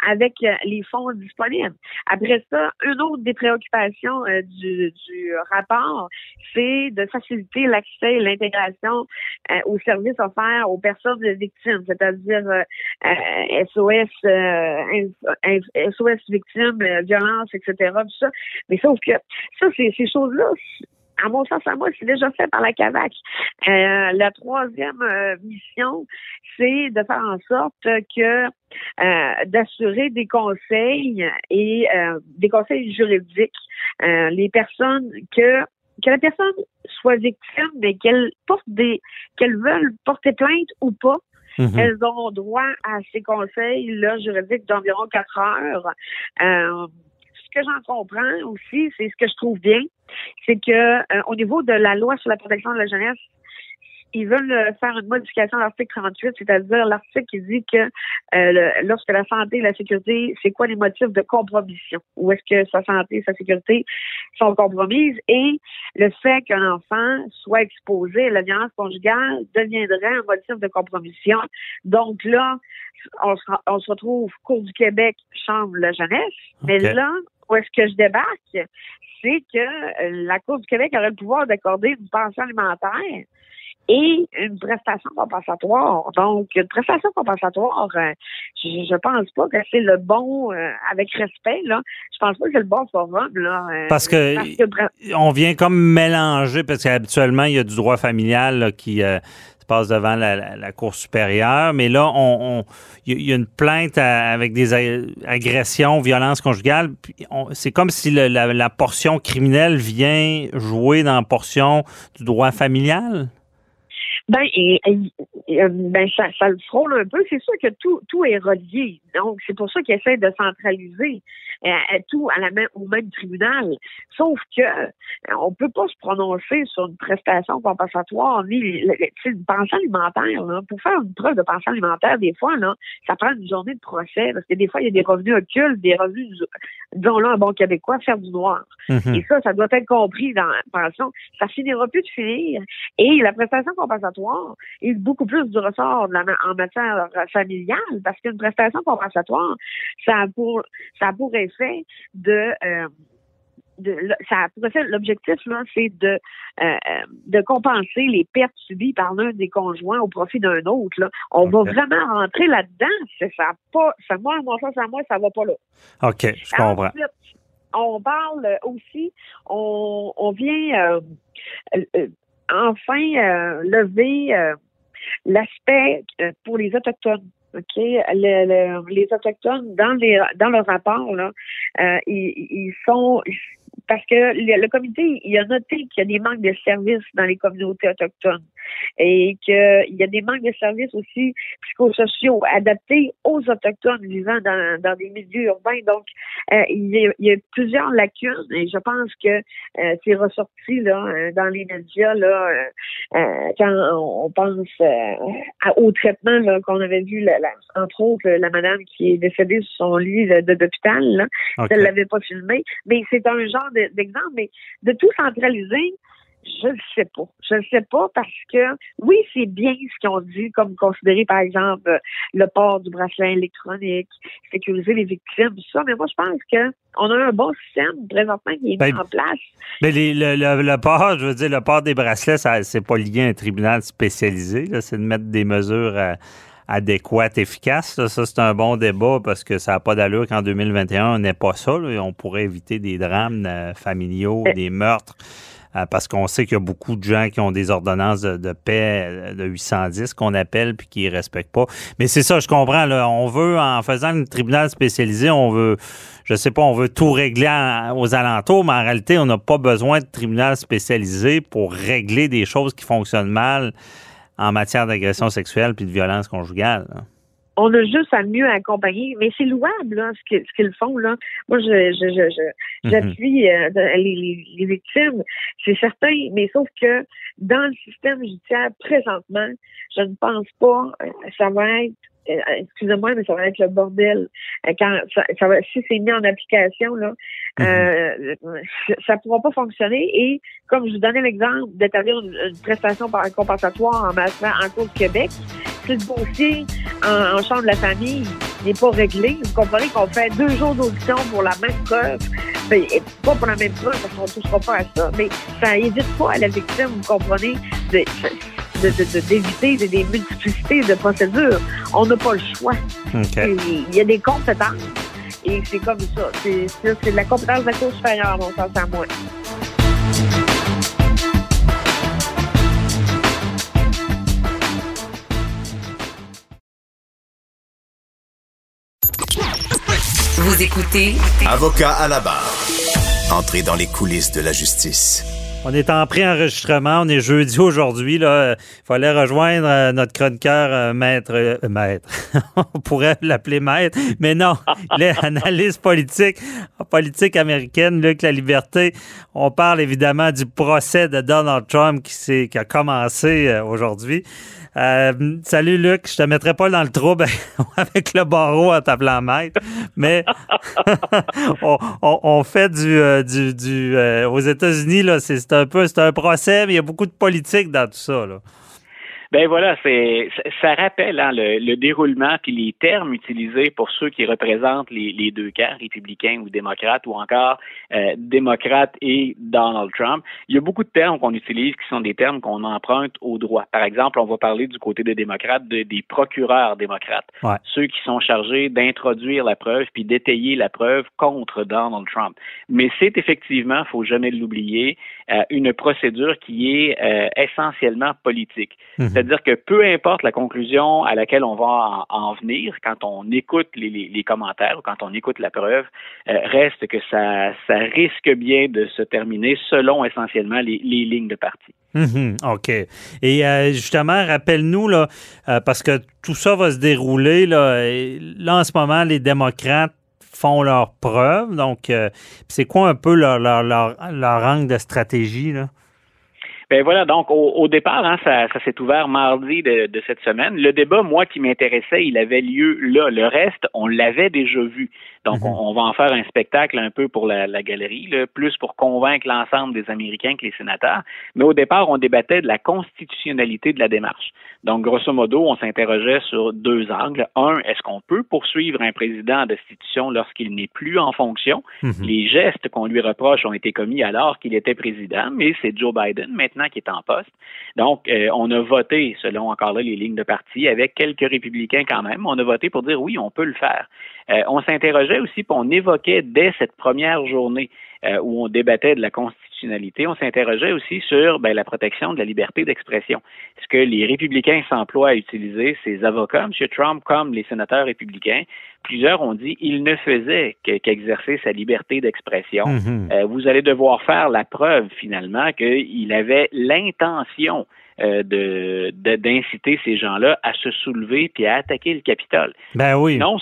avec euh, les fonds disponibles. Après ça, une autre des préoccupations euh, du, du rapport, c'est de faciliter l'accès et l'intégration aux services offerts aux personnes victimes, c'est-à-dire SOS, SOS victimes, euh, violence, etc. Tout ça. Mais sauf que ça, c'est ces choses-là, à mon sens, à moi, c'est déjà fait par la CAVAC. Euh, la troisième euh, mission, c'est de faire en sorte que d'assurer des conseils et des conseils juridiques. les personnes que que la personne soit victime, mais qu'elle porte des qu'elle veuille porter plainte ou pas, Mm-hmm. Elles ont droit à ces conseils là, juridiques d'environ quatre heures. Euh, ce que j'en comprends aussi, c'est ce que je trouve bien, c'est que euh, au niveau de la loi sur la protection de la jeunesse, ils veulent euh, faire une modification de l'article 38, c'est-à-dire l'article qui dit que euh, lorsque la santé et la sécurité, c'est quoi les motifs de compromission? Ou est-ce que sa santé et sa sécurité sont compromises? Et le fait qu'un enfant soit exposé à la violence conjugale deviendrait un motif de compromission. Donc là, on se, retrouve Cour du Québec, Chambre de la jeunesse. Mais là, où est-ce que je débarque? C'est que euh, la Cour du Québec aurait le pouvoir d'accorder une pension alimentaire et une prestation compensatoire. Donc, une prestation compensatoire, euh, je, je pense pas que c'est le bon, euh, avec respect, là, je pense pas que c'est le bon forum, là. Euh, parce, que, on vient comme mélanger, parce qu'habituellement, il y a du droit familial qui se passe devant la, Cour supérieure, mais là, on, il y a une plainte avec des agressions, violences conjugales. C'est comme si la, la portion criminelle vient jouer dans la portion du droit familial? Ben, et, euh, ben ça, ça le frôle un peu. C'est sûr que tout, tout est relié. Donc, c'est pour ça qu'ils essaient de centraliser tout à la même, au même tribunal. Sauf que euh, on peut pas se prononcer sur une prestation compensatoire ni une pension alimentaire. Là. Pour faire une preuve de pension alimentaire, des fois, là, ça prend une journée de procès parce que des fois, il y a des revenus occultes, des revenus, disons-là, un bon québécois, faire du noir. Mm-hmm. Et ça, ça doit être compris dans la pension. Ça finira plus de finir. Et la prestation compensatoire est beaucoup plus du ressort en matière familiale parce qu'une prestation compensatoire, ça a pour, ça a pour effet de, euh, de, ça l'objectif là, c'est de euh, de compenser les pertes subies par l'un des conjoints au profit d'un autre. Là. On va vraiment rentrer là-dedans. Ça pas, ça moi, moi ça, ça moi, ça va pas là. Ok, je comprends. on parle aussi, on, on vient euh, enfin lever l'aspect pour les autochtones. OK, les autochtones dans les dans le rapport là, euh, ils, ils, sont parce que le, comité il a noté qu'il y a des manques de services dans les communautés autochtones et qu'il y a des manques de services aussi psychosociaux adaptés aux autochtones vivant dans, dans des milieux urbains. Donc, euh, il, y a, plusieurs lacunes et je pense que euh, c'est ressorti là euh, dans les médias là quand on pense au traitement qu'on avait vu, la, entre autres la madame qui est décédée sur son lit d'hôpital. Elle l'avait pas filmé, mais c'est un genre d'exemple. Mais de tout centraliser, je ne sais pas. Je ne sais pas parce que, oui, c'est bien ce qu'ils ont dit, comme considérer, par exemple, le port du bracelet électronique, sécuriser les victimes, tout ça. Mais moi, je pense que on a un bon système présentement qui est mis ben, en place. Mais le, port, je veux dire, le port des bracelets, ça, c'est pas lié à un tribunal spécialisé. C'est de mettre des mesures adéquate, efficace. Ça, c'est un bon débat parce que ça n'a pas d'allure qu'en 2021, on n'ait pas ça. On pourrait éviter des drames euh, familiaux, des meurtres. Euh, parce qu'on sait qu'il y a beaucoup de gens qui ont des ordonnances de, paix euh, de 810 qu'on appelle puis qui respectent pas. Mais c'est ça, je comprends. Là, on veut, en faisant un tribunal spécialisé, on veut, je sais pas, on veut tout régler aux alentours, mais en réalité, on n'a pas besoin de tribunal spécialisé pour régler des choses qui fonctionnent mal en matière d'agression sexuelle puis de violence conjugale on a juste à mieux accompagner. Mais c'est louable, là, ce qu'ils font, là. Moi, je, je, je, mhm. j'appuie euh, les, les, victimes, c'est certain, mais sauf que dans le système judiciaire, présentement, je ne pense pas euh, ça va être excusez-moi, mais ça va être le bordel. Quand ça, ça va, si c'est mis en application, là, mhm. euh, ça ne pourra pas fonctionner. Et comme je vous donnais l'exemple d'établir une, prestation par compensatoire en matière en cours de Québec, si le dossier en, chambre de la famille n'est pas réglé, vous comprenez qu'on fait deux jours d'audition pour la même preuve. Ben, pas pour la même preuve, parce qu'on ne touchera pas à ça, mais ça n'évite pas à la victime, vous comprenez, d'éviter de, des multiplicités de procédures. On n'a pas le choix. Il y a des compétences. Et c'est comme ça. C'est la compétence de la Cour supérieure, mon sens à moi. Vous écoutez Avocat à la barre. Entrez dans les coulisses de la justice. On est en pré-enregistrement, on est jeudi aujourd'hui. Il fallait rejoindre euh, notre chroniqueur euh, maître. Euh, maître. [LAUGHS] on pourrait l'appeler maître, mais non, [LAUGHS] analyste politique, politique américaine, Luc La Liberté. On parle évidemment du procès de Donald Trump qui, qui a commencé aujourd'hui. Euh, salut Luc, je te mettrai pas dans le trouble [LAUGHS] avec le barreau en t'appelant maître, mais [LAUGHS] on, fait du, euh, du, euh, aux États-Unis là, c'est un peu c'est un procès, mais il y a beaucoup de politique dans tout ça là. Ben voilà, c'est ça rappelle hein, le, déroulement puis les termes utilisés pour ceux qui représentent les, les deux camps, républicains ou démocrates, ou encore euh, démocrates et Donald Trump. Il y a beaucoup de termes qu'on utilise qui sont des termes qu'on emprunte au droit. Par exemple, on va parler du côté des démocrates de, des procureurs démocrates, ceux qui sont chargés d'introduire la preuve puis d'étayer la preuve contre Donald Trump. Mais c'est effectivement, faut jamais l'oublier, euh, une procédure qui est euh, essentiellement politique. Mhm. C'est-à-dire que peu importe la conclusion à laquelle on va en, venir, quand on écoute les, commentaires ou quand on écoute la preuve, euh, reste que ça, risque bien de se terminer selon essentiellement les, lignes de parti. Mhm. OK. Et justement, rappelle-nous, là, parce que tout ça va se dérouler, là, là, en ce moment, les démocrates font leurs preuves. Donc, euh, c'est quoi un peu leur, leur, leur, angle de stratégie? Là? Ben voilà, donc au, départ, hein, ça, ça s'est ouvert mardi de, de, cette semaine. Le débat, moi, qui m'intéressait, il avait lieu là. Le reste, on l'avait déjà vu. Donc, mhm. on, va en faire un spectacle un peu pour la, la galerie, plus pour convaincre l'ensemble des Américains que les sénateurs. Mais au départ, on débattait de la constitutionnalité de la démarche. Donc, grosso modo, on s'interrogeait sur deux angles. Un, est-ce qu'on peut poursuivre un président d'institution lorsqu'il n'est plus en fonction? Mhm. Les gestes qu'on lui reproche ont été commis alors qu'il était président, mais c'est Joe Biden maintenant qui est en poste. Donc, euh, on a voté, selon encore là les lignes de parti, avec quelques républicains quand même, on a voté pour dire oui, on peut le faire. Euh, on s'interrogeait aussi, puis on évoquait dès cette première journée euh, où on débattait de la constitutionnalité, on s'interrogeait aussi sur ben, la protection de la liberté d'expression. Est-ce que les républicains s'emploient à utiliser ces avocats, M. Trump, comme les sénateurs républicains? Plusieurs ont dit qu'il ne faisait qu'exercer sa liberté d'expression. Mm-hmm. Euh, vous allez devoir faire la preuve finalement qu'il avait l'intention euh, de d'inciter ces gens-là à se soulever puis à attaquer le Capitole. Ben oui. Non,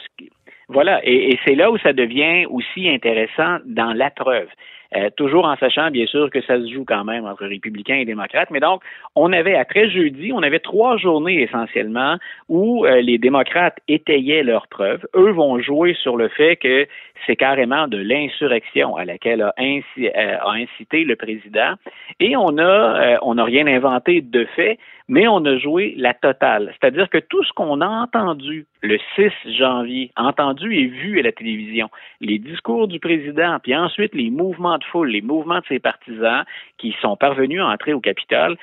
voilà, et, c'est là où ça devient aussi intéressant dans la preuve. Euh, toujours en sachant, bien sûr, que ça se joue quand même entre républicains et démocrates. Mais donc, on avait, après jeudi, on avait trois journées essentiellement où euh, les démocrates étayaient leurs preuves. Eux vont jouer sur le fait que c'est carrément de l'insurrection à laquelle a, euh, incité le président. Et on a, on n'a rien inventé de fait, mais on a joué la totale. C'est-à-dire que tout ce qu'on a entendu le 6 janvier, entendu et vu à la télévision, les discours du président, puis ensuite les mouvements de foule, les mouvements de ses partisans qui sont parvenus à entrer au Capitole,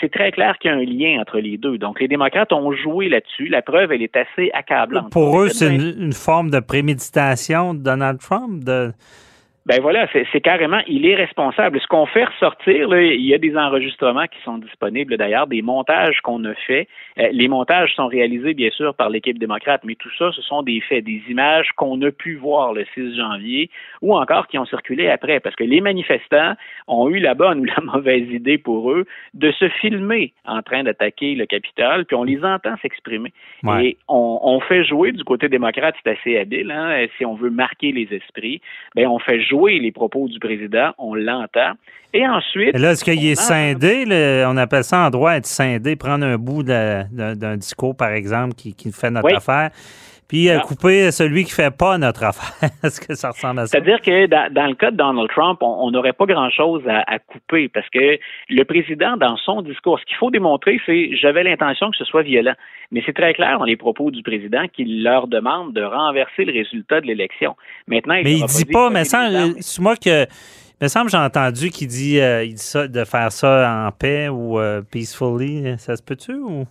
c'est très clair qu'il y a un lien entre les deux. Donc, les démocrates ont joué là-dessus. La preuve, elle est assez accablante. Pour eux, c'est une, forme de préméditation de Donald Trump de ben voilà, c'est carrément, il est responsable. Ce qu'on fait ressortir, là, il y a des enregistrements qui sont disponibles d'ailleurs, des montages qu'on a faits. Euh, les montages sont réalisés bien sûr par l'équipe démocrate, mais tout ça, ce sont des faits, des images qu'on a pu voir le 6 janvier ou encore qui ont circulé après, parce que les manifestants ont eu la bonne [LAUGHS] ou la mauvaise idée pour eux de se filmer en train d'attaquer le Capitole, puis on les entend s'exprimer. Et on, on, fait jouer du côté démocrate, c'est assez habile, hein, si on veut marquer les esprits, ben on fait jouer les propos du président, on l'entend. Et ensuite. là, est-ce qu'il est scindé? on appelle ça en droit être scindé, prendre un bout d'un discours, par exemple, qui, fait notre affaire. Puis euh, ah. couper celui qui fait pas notre affaire. [LAUGHS] Est-ce que ça ressemble à ça? C'est-à-dire que dans, le cas de Donald Trump, on n'aurait pas grand-chose à, couper parce que le président, dans son discours, ce qu'il faut démontrer, c'est j'avais l'intention que ce soit violent. Mais c'est très clair dans les propos du président qu'il leur demande de renverser le résultat de l'élection. Maintenant, il mais il dit pas, mais c'est moi que il me semble j'ai entendu qu'il dit, euh, dit ça, de faire ça en paix ou euh, peacefully. Ça se peut-tu ou?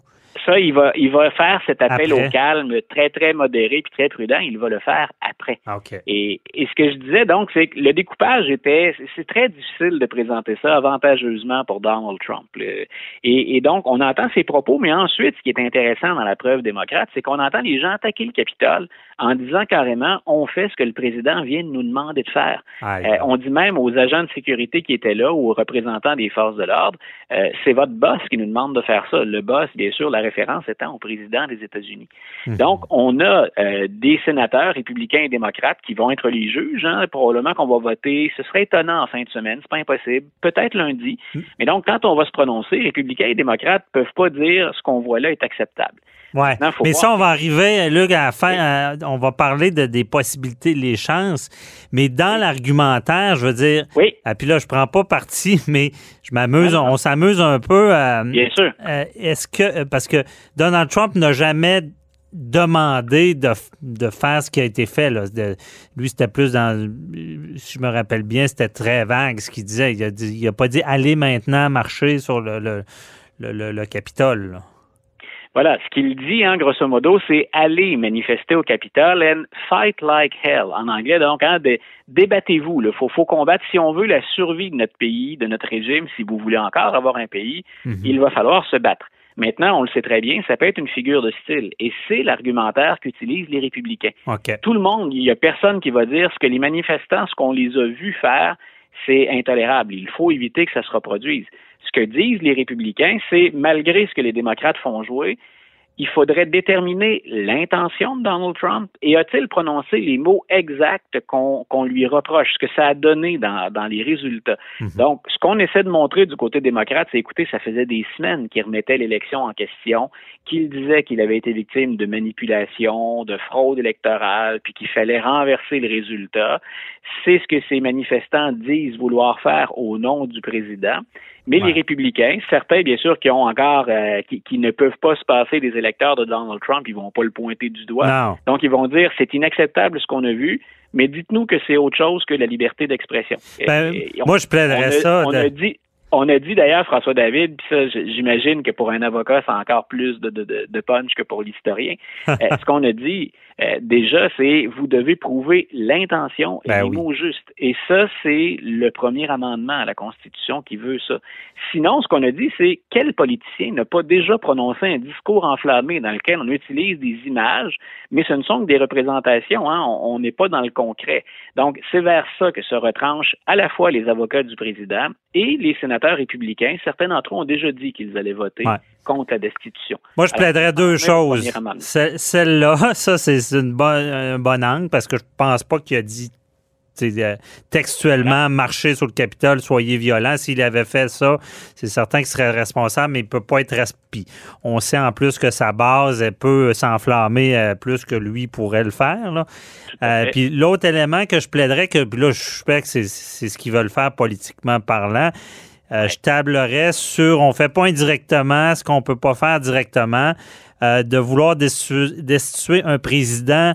Ça, il va, il va faire cet appel au calme très, très modéré puis très prudent. Il va le faire après. Ah, et, et, ce que je disais, donc, c'est que le découpage était, c'est très difficile de présenter ça avantageusement pour Donald Trump. Et, et, donc, on entend ses propos, mais ensuite, ce qui est intéressant dans la preuve démocrate, c'est qu'on entend les gens attaquer le Capitole en disant carrément, on fait ce que le président vient de nous demander de faire. Euh, on dit même aux agents de sécurité qui étaient là ou aux représentants des forces de l'ordre, euh, c'est votre boss qui nous demande de faire ça. Le boss, bien sûr, la référence étant au président des États-Unis. Mhm. Donc, on a euh, des sénateurs républicains et démocrates qui vont être les juges. Hein, probablement qu'on va voter. Ce serait étonnant en fin de semaine, c'est pas impossible. Peut-être lundi. Mhm. Mais donc, quand on va se prononcer, républicains et démocrates peuvent pas dire ce qu'on voit là est acceptable. Ouais. mais ça, on va arriver, Luc, à la fin, euh, on va parler de, des possibilités, les chances. Mais dans l'argumentaire, je veux dire. Oui. Et ah, puis là, je prends pas parti, [LAUGHS] mais je m'amuse, on, s'amuse un peu. Euh, Bien sûr. Euh, est-ce que. Parce que Donald Trump n'a jamais demandé de, de, faire ce qui a été fait. Là. lui, c'était plus dans. Si je me rappelle bien, c'était très vague ce qu'il disait. Il a, il a pas dit allez maintenant marcher sur le, le, le, le Capitole. Là. Voilà, ce qu'il dit, hein, grosso modo, c'est aller manifester au Capitole and fight like hell. En anglais, donc, hein, débattez-vous. Il faut, faut combattre. Si on veut la survie de notre pays, de notre régime, si vous voulez encore avoir un pays, mhm. il va falloir se battre. Maintenant, on le sait très bien, ça peut être une figure de style. Et c'est l'argumentaire qu'utilisent les républicains. Tout le monde, il n'y a personne qui va dire ce que les manifestants, ce qu'on les a vus faire, c'est intolérable. Il faut éviter que ça se reproduise. Ce que disent les républicains, c'est malgré ce que les démocrates font jouer, il faudrait déterminer l'intention de Donald Trump et a-t-il prononcé les mots exacts qu'on lui reproche, ce que ça a donné dans, les résultats. Mhm. Donc, ce qu'on essaie de montrer du côté démocrate, c'est écoutez, ça faisait des semaines qu'il remettait l'élection en question, qu'il disait qu'il avait été victime de manipulation, de fraude électorale, puis qu'il fallait renverser le résultat. C'est ce que ces manifestants disent vouloir faire au nom du président. Mais les républicains, certains, bien sûr, qui ont encore, euh, qui, ne peuvent pas se passer des électeurs de Donald Trump, ils vont pas le pointer du doigt. Donc, ils vont dire, c'est inacceptable ce qu'on a vu, mais dites-nous que c'est autre chose que la liberté d'expression. Ben, moi, je plaiderais ça. On a dit, on a dit d'ailleurs, François David, puis ça, j'imagine que pour un avocat, c'est encore plus de, de, de punch que pour l'historien. [LAUGHS] Euh, ce qu'on a dit, euh, déjà, c'est vous devez prouver l'intention et ben les mots justes. Et ça, c'est le premier amendement à la Constitution qui veut ça. Sinon, ce qu'on a dit, c'est quel politicien n'a pas déjà prononcé un discours enflammé dans lequel on utilise des images, mais ce ne sont que des représentations, hein? on n'est pas dans le concret. Donc, c'est vers ça que se retranchent à la fois les avocats du président et les sénateurs républicains. Certains d'entre eux ont déjà dit qu'ils allaient voter contre la destitution. Moi, je plaiderais deux choses. Celle-là, [LAUGHS] ça, c'est une bonne, un bon angle parce que je pense pas qu'il a dit euh, textuellement marcher sur le Capitole, soyez violents. S'il avait fait ça, c'est certain qu'il serait responsable, mais il peut pas être Puis on sait en plus que sa base elle peut s'enflammer euh, plus que lui pourrait le faire. Euh, puis l'autre élément que je plaiderais, que là, je suspecte que c'est ce qu'ils veulent faire politiquement parlant, je tablerais sur, on fait pas indirectement ce qu'on peut pas faire directement, de vouloir destituer un président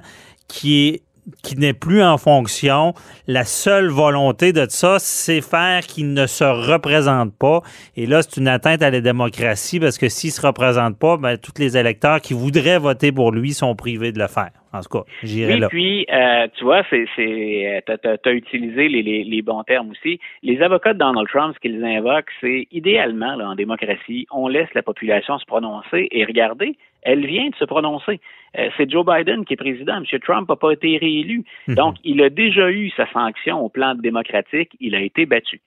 qui est qui n'est plus en fonction. La seule volonté de ça, c'est faire qu'il ne se représente pas. Et là, c'est une atteinte à la démocratie parce que s'il se représente pas, ben, tous les électeurs qui voudraient voter pour lui sont privés de le faire. En tout cas, j'irai oui, Puis, euh, tu vois, c'est, c'est, t'as, as utilisé les, les, les, bons termes aussi. Les avocats de Donald Trump, ce qu'ils invoquent, c'est idéalement, là, en démocratie, on laisse la population se prononcer et regardez, elle vient de se prononcer. Euh, c'est Joe Biden qui est président. M. Trump n'a pas été réélu. Mhm. Donc, il a déjà eu sa sanction au plan démocratique. Il a été battu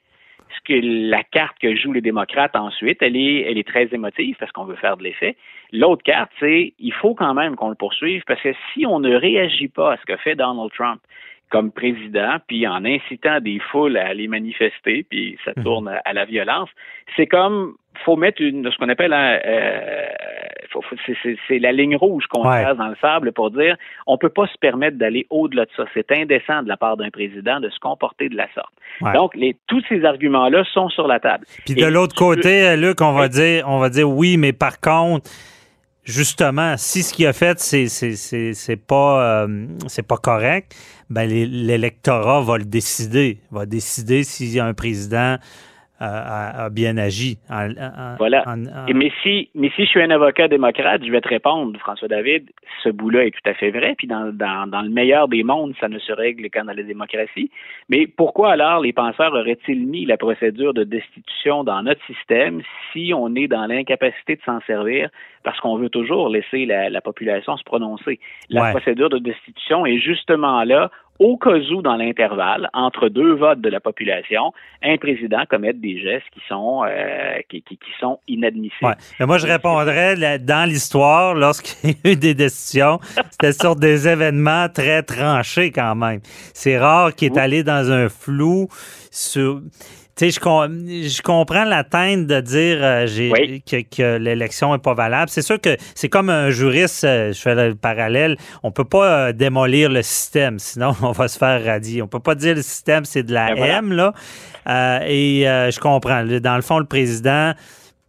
ce que la carte que jouent les démocrates ensuite, elle est, elle est très émotive parce qu'on veut faire de l'effet. L'autre carte, c'est il faut quand même qu'on le poursuive parce que si on ne réagit pas à ce que fait Donald Trump comme président, puis en incitant des foules à aller manifester, puis ça mhm. tourne à la violence, c'est comme faut mettre une, ce qu'on appelle un, euh, c'est la ligne rouge qu'on passe dans le sable pour dire on peut pas se permettre d'aller au-delà de ça. C'est indécent de la part d'un président de se comporter de la sorte. Donc, les, tous ces arguments-là sont sur la table. Puis de l'autre côté, Luc, on va dire, on va dire oui, mais par contre, justement, si ce qu'il a fait, c'est c'est pas euh, c'est pas correct, ben l'électorat va le décider, va décider s'il y a un président a, bien agi. voilà. mais, si, mais si je suis un avocat démocrate, je vais te répondre, François David, ce bout-là est tout à fait vrai. Puis dans, dans, dans, le meilleur des mondes, ça ne se règle qu'en dans la démocratie. Mais pourquoi alors les penseurs auraient-ils mis la procédure de destitution dans notre système si on est dans l'incapacité de s'en servir parce qu'on veut toujours laisser la, la population se prononcer? La procédure de destitution est justement là au cas où, dans l'intervalle, entre deux votes de la population, un président commette des gestes qui sont, euh, qui, qui, sont inadmissibles. Mais moi, je répondrais, dans l'histoire, lorsqu'il y a eu des décisions, c'était sur des événements très tranchés quand même. C'est rare qu'il est allé dans un flou sur tu sais, je, je comprends l'atteinte de dire euh, que, que l'élection est pas valable. C'est sûr que c'est comme un juriste, euh, je fais le parallèle, on peut pas euh, démolir le système, sinon [LAUGHS] on va se faire radier. On peut pas dire le système c'est de la ben M, là. et je comprends. Dans le fond, le président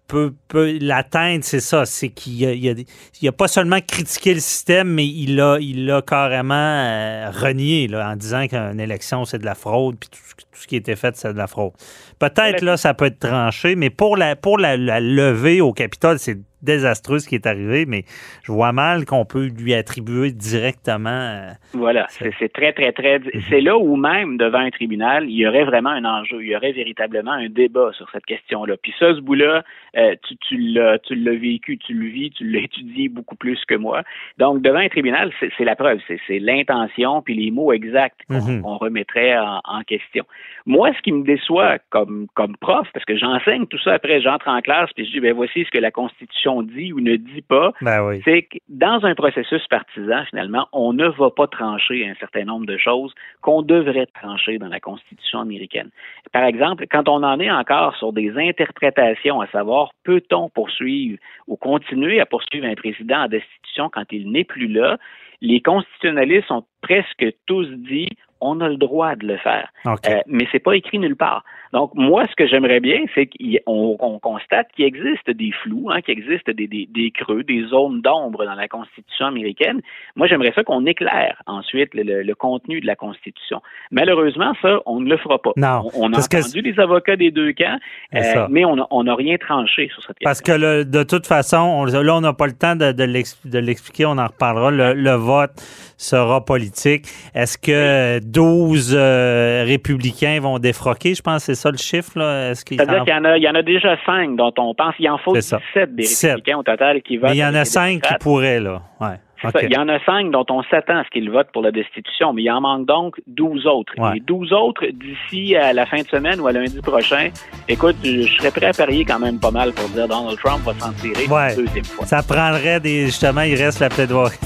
peut, peut l'atteindre, c'est ça, c'est qu'il a, il a, pas seulement critiqué le système, mais il l'a il a carrément renié là, en disant qu'une élection, c'est de la fraude, puis tout, tout ce qui était fait, c'est de la fraude. Peut-être là, ça peut être tranché, mais pour la, pour la, la lever au Capitole, c'est désastreux ce qui est arrivé, mais je vois mal qu'on peut lui attribuer directement. Euh, voilà, c'est très, très, très. Mhm. C'est là où même, devant un tribunal, il y aurait vraiment un enjeu, il y aurait véritablement un débat sur cette question-là. Puis ça, ce bout-là, euh, tu, tu l'as vécu, tu le vis, tu l'as étudié beaucoup plus que moi. Donc, devant un tribunal, c'est la preuve, c'est l'intention puis les mots exacts qu'on mhm. remettrait en, en, question. Moi, ce qui me déçoit comme, comme prof, parce que j'enseigne tout ça après, j'entre en classe puis je dis, ben voici ce que la Constitution dit ou ne dit pas, ben c'est que dans un processus partisan, finalement, on ne va pas trancher un certain nombre de choses qu'on devrait trancher dans la Constitution américaine. Par exemple, quand on en est encore sur des interprétations, à savoir peut-on poursuivre ou continuer à poursuivre un président en destitution quand il n'est plus là, les constitutionnalistes ont presque tous dit on a le droit de le faire. Euh, mais c'est pas écrit nulle part. Donc, moi, ce que j'aimerais bien, c'est qu'on constate qu'il existe des flous, hein, qu'il existe des, des, des, creux, des zones d'ombre dans la Constitution américaine. Moi, j'aimerais ça qu'on éclaire ensuite le, le, contenu de la Constitution. Malheureusement, ça, on ne le fera pas. Non, on, a entendu les avocats des deux camps, euh, mais on n'a rien tranché sur cette question. Parce que de toute façon, on, là, on n'a pas le temps de, de l'expliquer, on en reparlera. Le, le vote sera politique. Est-ce que 12 euh, républicains vont défroquer? Je pense que c'est ça le chiffre. Là. C'est-à-dire qu'il y, en a, il y en a déjà 5 dont on pense. Il en faut 17 des républicains au total qui votent. Mais il y en a 5 qui pourraient, là. Ouais. Il y en a cinq dont on s'attend à ce qu'ils votent pour la destitution, mais il en manque donc 12 autres. Les 12 autres, d'ici à la fin de semaine ou à lundi prochain, écoute, je, serais prêt à parier quand même pas mal pour dire Donald Trump va s'en tirer une deuxième fois. Ça prendrait des. Justement, il reste la plaidoirie. [LAUGHS]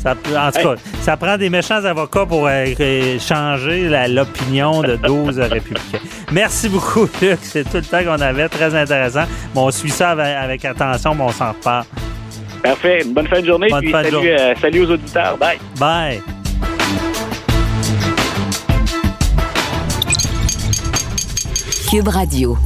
Ça, en tout cas, ça prend des méchants avocats pour euh, changer l'opinion de 12 [LAUGHS] républicains. Merci beaucoup, Luc. C'est tout le temps qu'on avait. Très intéressant. Bon, on suit ça avec, avec attention, mais on s'en reparle. Parfait. Une bonne fin de journée. puis salut, euh, salut aux auditeurs. Bye. Bye. Cube Radio.